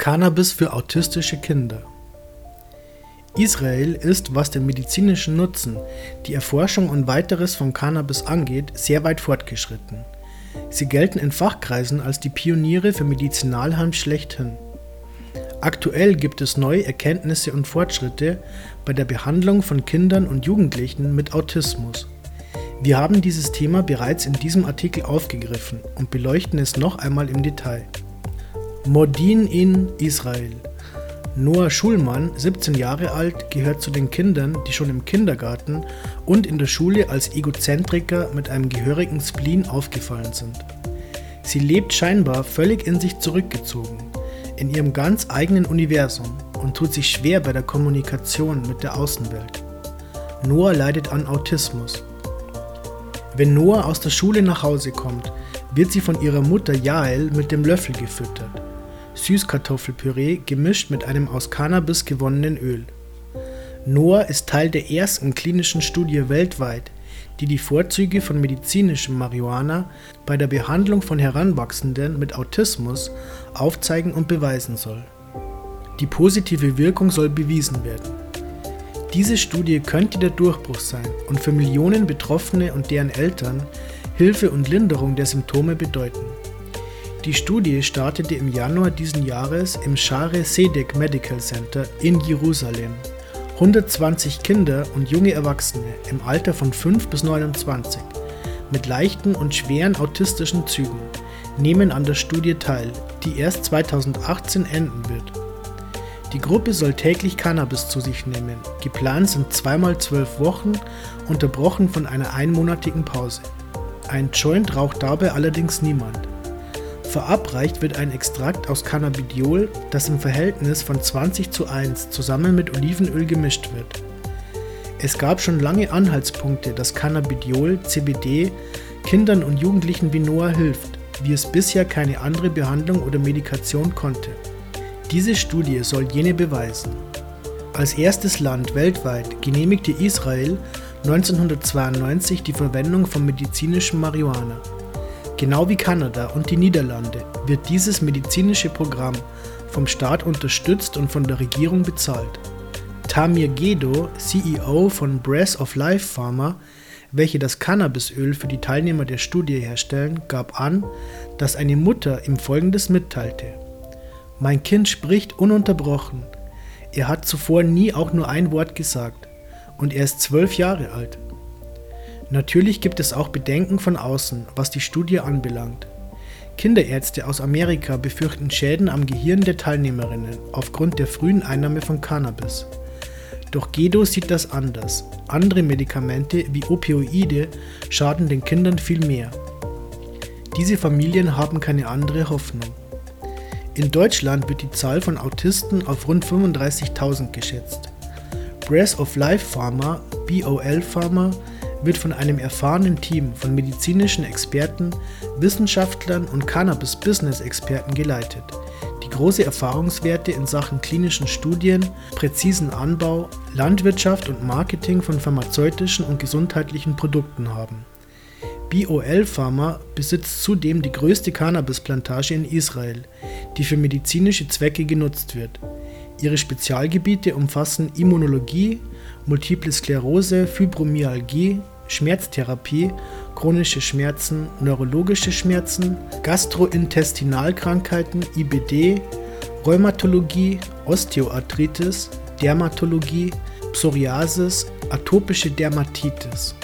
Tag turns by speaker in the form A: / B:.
A: Cannabis für autistische Kinder. Israel ist, was den medizinischen Nutzen, die Erforschung und weiteres von Cannabis angeht, sehr weit fortgeschritten. Sie gelten in Fachkreisen als die Pioniere für Medizinalheim schlechthin. Aktuell gibt es neue Erkenntnisse und Fortschritte bei der Behandlung von Kindern und Jugendlichen mit Autismus. Wir haben dieses Thema bereits in diesem Artikel aufgegriffen und beleuchten es noch einmal im Detail. Modin in Israel. Noah Schulmann, 17 Jahre alt, gehört zu den Kindern, die schon im Kindergarten und in der Schule als Egozentriker mit einem gehörigen Spleen aufgefallen sind. Sie lebt scheinbar völlig in sich zurückgezogen, in ihrem ganz eigenen Universum und tut sich schwer bei der Kommunikation mit der Außenwelt. Noah leidet an Autismus. Wenn Noah aus der Schule nach Hause kommt, wird sie von ihrer Mutter Jael mit dem Löffel gefüttert. Süßkartoffelpüree gemischt mit einem aus Cannabis gewonnenen Öl. Noah ist Teil der ersten klinischen Studie weltweit, die die Vorzüge von medizinischem Marihuana bei der Behandlung von Heranwachsenden mit Autismus aufzeigen und beweisen soll. Die positive Wirkung soll bewiesen werden. Diese Studie könnte der Durchbruch sein und für Millionen Betroffene und deren Eltern Hilfe und Linderung der Symptome bedeuten. Die Studie startete im Januar diesen Jahres im Share Sedek Medical Center in Jerusalem. 120 Kinder und junge Erwachsene im Alter von 5 bis 29 mit leichten und schweren autistischen Zügen nehmen an der Studie teil, die erst 2018 enden wird. Die Gruppe soll täglich Cannabis zu sich nehmen. Geplant sind zweimal zwölf Wochen, unterbrochen von einer einmonatigen Pause. Ein Joint raucht dabei allerdings niemand. Verabreicht wird ein Extrakt aus Cannabidiol, das im Verhältnis von 20 zu 1 zusammen mit Olivenöl gemischt wird. Es gab schon lange Anhaltspunkte, dass Cannabidiol CBD Kindern und Jugendlichen wie Noah hilft, wie es bisher keine andere Behandlung oder Medikation konnte. Diese Studie soll jene beweisen. Als erstes Land weltweit genehmigte Israel 1992 die Verwendung von medizinischem Marihuana. Genau wie Kanada und die Niederlande wird dieses medizinische Programm vom Staat unterstützt und von der Regierung bezahlt. Tamir Gedo, CEO von Breath of Life Pharma, welche das Cannabisöl für die Teilnehmer der Studie herstellen, gab an, dass eine Mutter ihm Folgendes mitteilte. Mein Kind spricht ununterbrochen. Er hat zuvor nie auch nur ein Wort gesagt. Und er ist zwölf Jahre alt. Natürlich gibt es auch Bedenken von außen, was die Studie anbelangt. Kinderärzte aus Amerika befürchten Schäden am Gehirn der Teilnehmerinnen aufgrund der frühen Einnahme von Cannabis. Doch Gedo sieht das anders. Andere Medikamente wie Opioide schaden den Kindern viel mehr. Diese Familien haben keine andere Hoffnung. In Deutschland wird die Zahl von Autisten auf rund 35.000 geschätzt. Breath of Life Pharma, BOL Pharma, wird von einem erfahrenen Team von medizinischen Experten, Wissenschaftlern und Cannabis-Business-Experten geleitet, die große Erfahrungswerte in Sachen klinischen Studien, präzisen Anbau, Landwirtschaft und Marketing von pharmazeutischen und gesundheitlichen Produkten haben. BOL Pharma besitzt zudem die größte Cannabisplantage in Israel, die für medizinische Zwecke genutzt wird. Ihre Spezialgebiete umfassen Immunologie, Multiple Sklerose, Fibromyalgie, Schmerztherapie, chronische Schmerzen, neurologische Schmerzen, Gastrointestinalkrankheiten, IBD, Rheumatologie, Osteoarthritis, Dermatologie, Psoriasis, atopische Dermatitis.